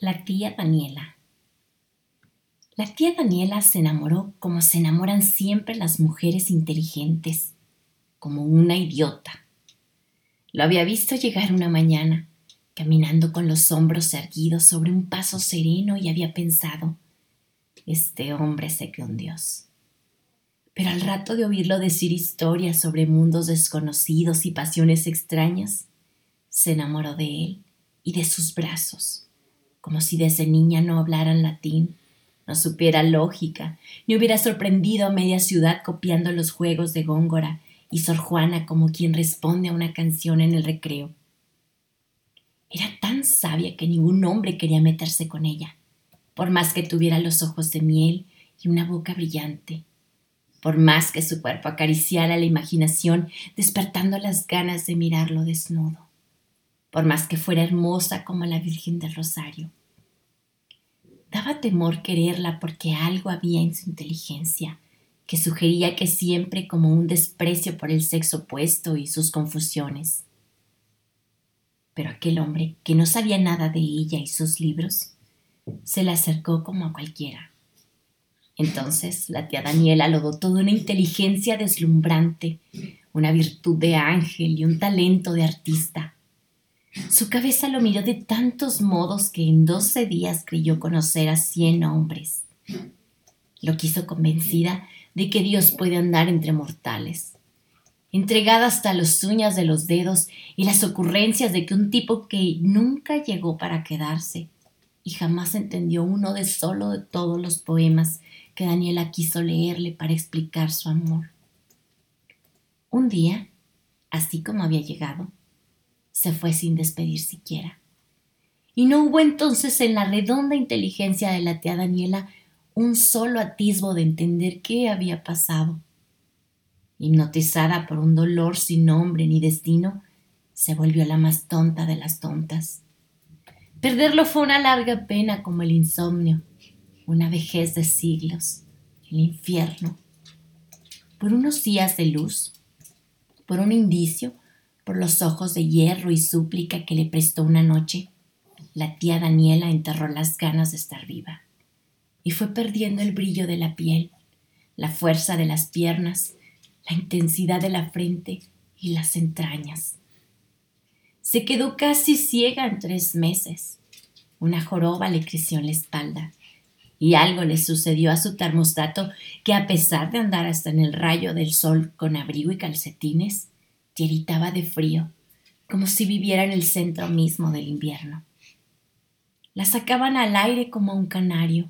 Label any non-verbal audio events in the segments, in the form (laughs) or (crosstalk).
La tía Daniela. La tía Daniela se enamoró como se enamoran siempre las mujeres inteligentes, como una idiota. Lo había visto llegar una mañana, caminando con los hombros erguidos sobre un paso sereno y había pensado, este hombre sé que un Dios. Pero al rato de oírlo decir historias sobre mundos desconocidos y pasiones extrañas, se enamoró de él y de sus brazos como si desde niña no hablaran latín, no supiera lógica, ni hubiera sorprendido a media ciudad copiando los juegos de Góngora y Sor Juana como quien responde a una canción en el recreo. Era tan sabia que ningún hombre quería meterse con ella, por más que tuviera los ojos de miel y una boca brillante, por más que su cuerpo acariciara la imaginación, despertando las ganas de mirarlo desnudo, por más que fuera hermosa como la Virgen del Rosario. Daba temor quererla porque algo había en su inteligencia que sugería que siempre como un desprecio por el sexo opuesto y sus confusiones. Pero aquel hombre, que no sabía nada de ella y sus libros, se le acercó como a cualquiera. Entonces la tía Daniela lo dotó de una inteligencia deslumbrante, una virtud de ángel y un talento de artista. Su cabeza lo miró de tantos modos que en doce días creyó conocer a cien hombres. Lo quiso convencida de que Dios puede andar entre mortales. Entregada hasta las uñas de los dedos y las ocurrencias de que un tipo que nunca llegó para quedarse y jamás entendió uno de solo de todos los poemas que Daniela quiso leerle para explicar su amor. Un día, así como había llegado, se fue sin despedir siquiera. Y no hubo entonces en la redonda inteligencia de la tía Daniela un solo atisbo de entender qué había pasado. Hipnotizada por un dolor sin nombre ni destino, se volvió la más tonta de las tontas. Perderlo fue una larga pena como el insomnio, una vejez de siglos, el infierno. Por unos días de luz, por un indicio, por los ojos de hierro y súplica que le prestó una noche, la tía Daniela enterró las ganas de estar viva y fue perdiendo el brillo de la piel, la fuerza de las piernas, la intensidad de la frente y las entrañas. Se quedó casi ciega en tres meses. Una joroba le creció en la espalda y algo le sucedió a su termostato que a pesar de andar hasta en el rayo del sol con abrigo y calcetines, de frío, como si viviera en el centro mismo del invierno. La sacaban al aire como a un canario.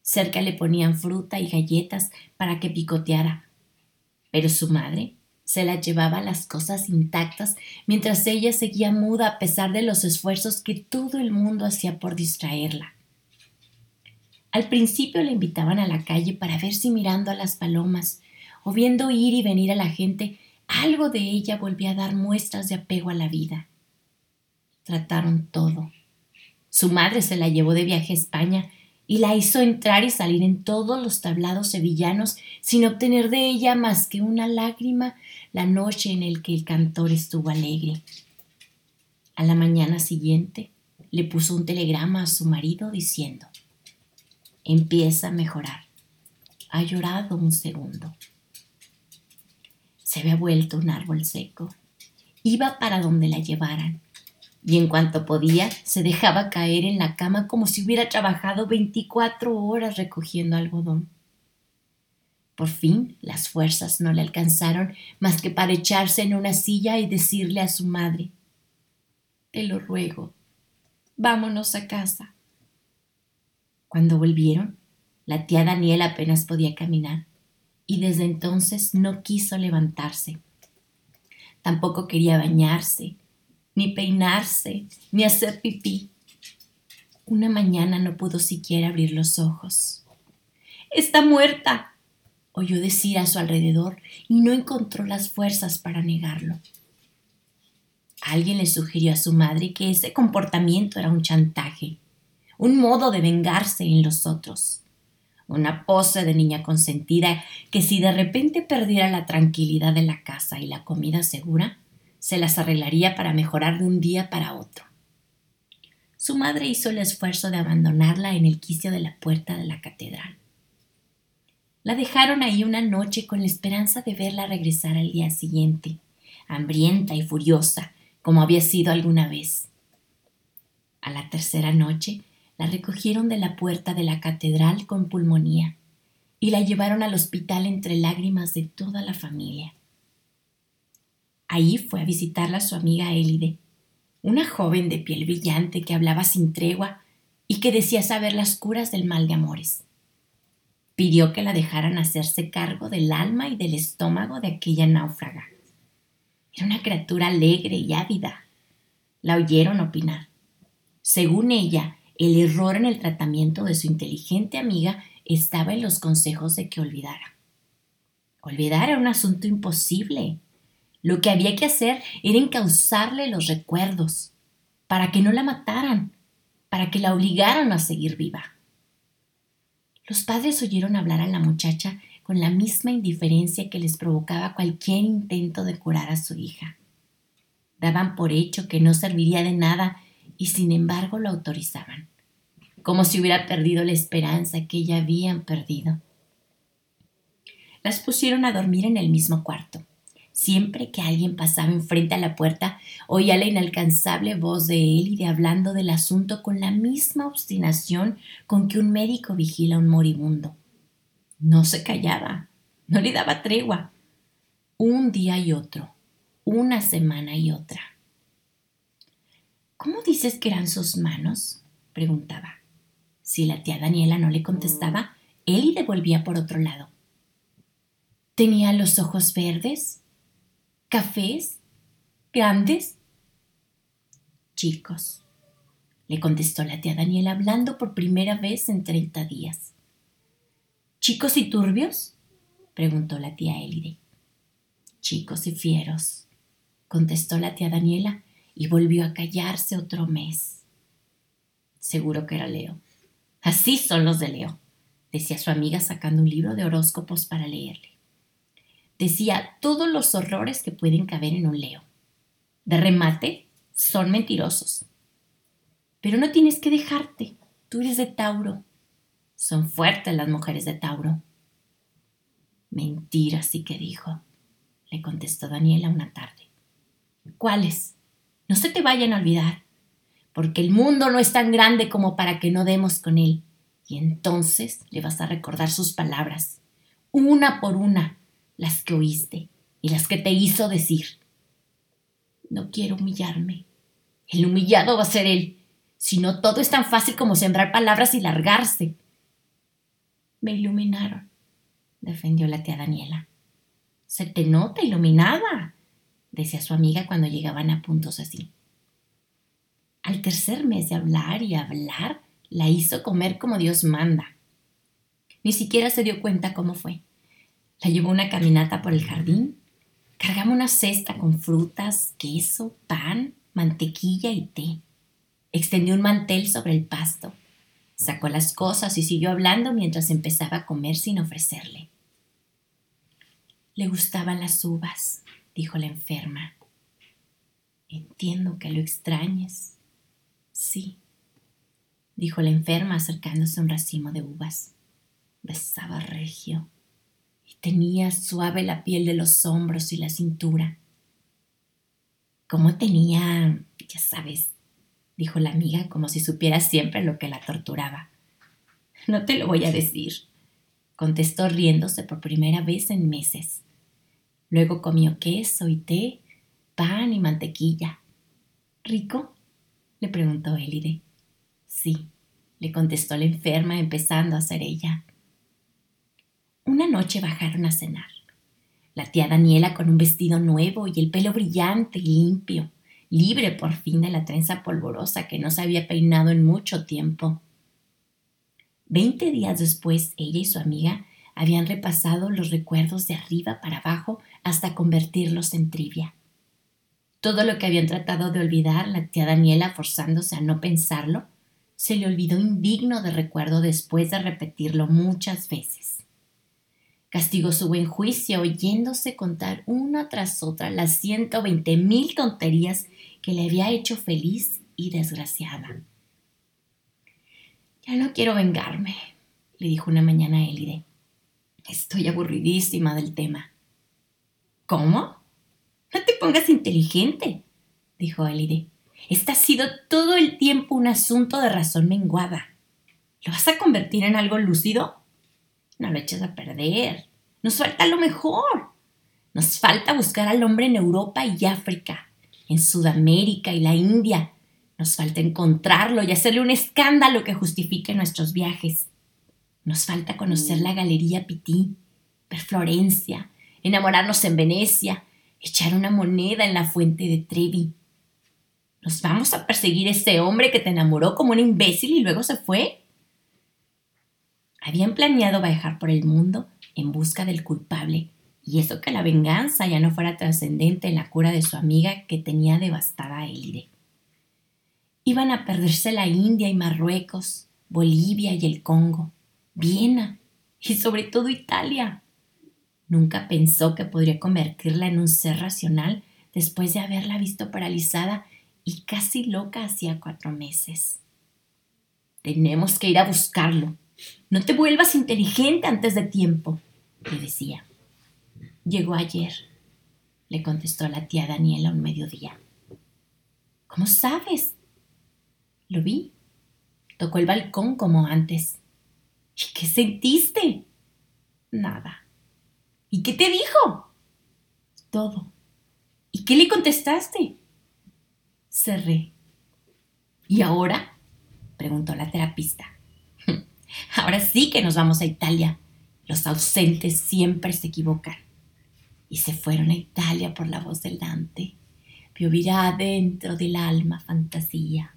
Cerca le ponían fruta y galletas para que picoteara. Pero su madre se la llevaba las cosas intactas mientras ella seguía muda a pesar de los esfuerzos que todo el mundo hacía por distraerla. Al principio le invitaban a la calle para ver si mirando a las palomas o viendo ir y venir a la gente algo de ella volvía a dar muestras de apego a la vida. Trataron todo. Su madre se la llevó de viaje a España y la hizo entrar y salir en todos los tablados sevillanos sin obtener de ella más que una lágrima la noche en el que el cantor estuvo alegre. A la mañana siguiente le puso un telegrama a su marido diciendo Empieza a mejorar. Ha llorado un segundo. Se había vuelto un árbol seco. Iba para donde la llevaran. Y en cuanto podía, se dejaba caer en la cama como si hubiera trabajado veinticuatro horas recogiendo algodón. Por fin las fuerzas no le alcanzaron más que para echarse en una silla y decirle a su madre Te lo ruego, vámonos a casa. Cuando volvieron, la tía Daniela apenas podía caminar y desde entonces no quiso levantarse. Tampoco quería bañarse, ni peinarse, ni hacer pipí. Una mañana no pudo siquiera abrir los ojos. Está muerta, oyó decir a su alrededor y no encontró las fuerzas para negarlo. Alguien le sugirió a su madre que ese comportamiento era un chantaje, un modo de vengarse en los otros una pose de niña consentida que si de repente perdiera la tranquilidad de la casa y la comida segura, se las arreglaría para mejorar de un día para otro. su madre hizo el esfuerzo de abandonarla en el quicio de la puerta de la catedral. La dejaron ahí una noche con la esperanza de verla regresar al día siguiente, hambrienta y furiosa, como había sido alguna vez. A la tercera noche la recogieron de la puerta de la catedral con pulmonía y la llevaron al hospital entre lágrimas de toda la familia. Ahí fue a visitarla su amiga Élide, una joven de piel brillante que hablaba sin tregua y que decía saber las curas del mal de amores. Pidió que la dejaran hacerse cargo del alma y del estómago de aquella náufraga. Era una criatura alegre y ávida. La oyeron opinar. Según ella, el error en el tratamiento de su inteligente amiga estaba en los consejos de que olvidara. Olvidar era un asunto imposible. Lo que había que hacer era encauzarle los recuerdos, para que no la mataran, para que la obligaran a seguir viva. Los padres oyeron hablar a la muchacha con la misma indiferencia que les provocaba cualquier intento de curar a su hija. Daban por hecho que no serviría de nada y sin embargo lo autorizaban, como si hubiera perdido la esperanza que ya habían perdido. Las pusieron a dormir en el mismo cuarto. Siempre que alguien pasaba enfrente a la puerta, oía la inalcanzable voz de él y de hablando del asunto con la misma obstinación con que un médico vigila a un moribundo. No se callaba, no le daba tregua. Un día y otro, una semana y otra. ¿Cómo dices que eran sus manos? preguntaba. Si la tía Daniela no le contestaba, y devolvía por otro lado. ¿Tenía los ojos verdes? ¿Cafés? ¿Grandes? Chicos, le contestó la tía Daniela hablando por primera vez en treinta días. ¿Chicos y turbios? preguntó la tía Elide. Chicos y fieros, contestó la tía Daniela y volvió a callarse otro mes. Seguro que era Leo. Así son los de Leo, decía su amiga sacando un libro de horóscopos para leerle decía todos los horrores que pueden caber en un leo. De remate, son mentirosos. Pero no tienes que dejarte, tú eres de Tauro. Son fuertes las mujeres de Tauro. Mentira, sí que dijo, le contestó Daniela una tarde. ¿Cuáles? No se te vayan a olvidar, porque el mundo no es tan grande como para que no demos con él. Y entonces le vas a recordar sus palabras, una por una, las que oíste y las que te hizo decir. No quiero humillarme. El humillado va a ser él. Si no, todo es tan fácil como sembrar palabras y largarse. Me iluminaron, defendió la tía Daniela. Se te nota iluminada, decía su amiga cuando llegaban a puntos así. Al tercer mes de hablar y hablar, la hizo comer como Dios manda. Ni siquiera se dio cuenta cómo fue. La llevó una caminata por el jardín. Cargamos una cesta con frutas, queso, pan, mantequilla y té. Extendió un mantel sobre el pasto. Sacó las cosas y siguió hablando mientras empezaba a comer sin ofrecerle. Le gustaban las uvas, dijo la enferma. Entiendo que lo extrañes. Sí, dijo la enferma acercándose a un racimo de uvas. Besaba regio y tenía suave la piel de los hombros y la cintura. ¿Cómo tenía, ya sabes, dijo la amiga como si supiera siempre lo que la torturaba. No te lo voy a decir, contestó riéndose por primera vez en meses. Luego comió queso y té, pan y mantequilla. ¿Rico? le preguntó Elide. Sí, le contestó la enferma empezando a ser ella. Una noche bajaron a cenar. La tía Daniela con un vestido nuevo y el pelo brillante y limpio, libre por fin de la trenza polvorosa que no se había peinado en mucho tiempo. Veinte días después, ella y su amiga habían repasado los recuerdos de arriba para abajo hasta convertirlos en trivia. Todo lo que habían tratado de olvidar, la tía Daniela forzándose a no pensarlo, se le olvidó indigno de recuerdo después de repetirlo muchas veces. Castigó su buen juicio oyéndose contar una tras otra las ciento veinte mil tonterías que le había hecho feliz y desgraciada. Ya no quiero vengarme, le dijo una mañana a. Estoy aburridísima del tema. ¿Cómo? No te pongas inteligente, dijo Elide. Este ha sido todo el tiempo un asunto de razón menguada. ¿Lo vas a convertir en algo lúcido? No lo eches a perder. Nos falta lo mejor. Nos falta buscar al hombre en Europa y África, en Sudamérica y la India. Nos falta encontrarlo y hacerle un escándalo que justifique nuestros viajes. Nos falta conocer la Galería Pití, ver Florencia, enamorarnos en Venecia, echar una moneda en la fuente de Trevi. ¿Nos vamos a perseguir ese hombre que te enamoró como un imbécil y luego se fue? Habían planeado viajar por el mundo en busca del culpable, y eso que la venganza ya no fuera trascendente en la cura de su amiga que tenía devastada a Elide. Iban a perderse la India y Marruecos, Bolivia y el Congo, Viena y sobre todo Italia. Nunca pensó que podría convertirla en un ser racional después de haberla visto paralizada y casi loca hacía cuatro meses. Tenemos que ir a buscarlo. No te vuelvas inteligente antes de tiempo, le decía. Llegó ayer, le contestó la tía Daniela un mediodía. ¿Cómo sabes? Lo vi. Tocó el balcón como antes. ¿Y qué sentiste? Nada. ¿Y qué te dijo? Todo. ¿Y qué le contestaste? Cerré. ¿Y ahora? preguntó la terapista. (laughs) Ahora sí que nos vamos a Italia. Los ausentes siempre se equivocan. Y se fueron a Italia por la voz del Dante. Dentro del alma fantasía.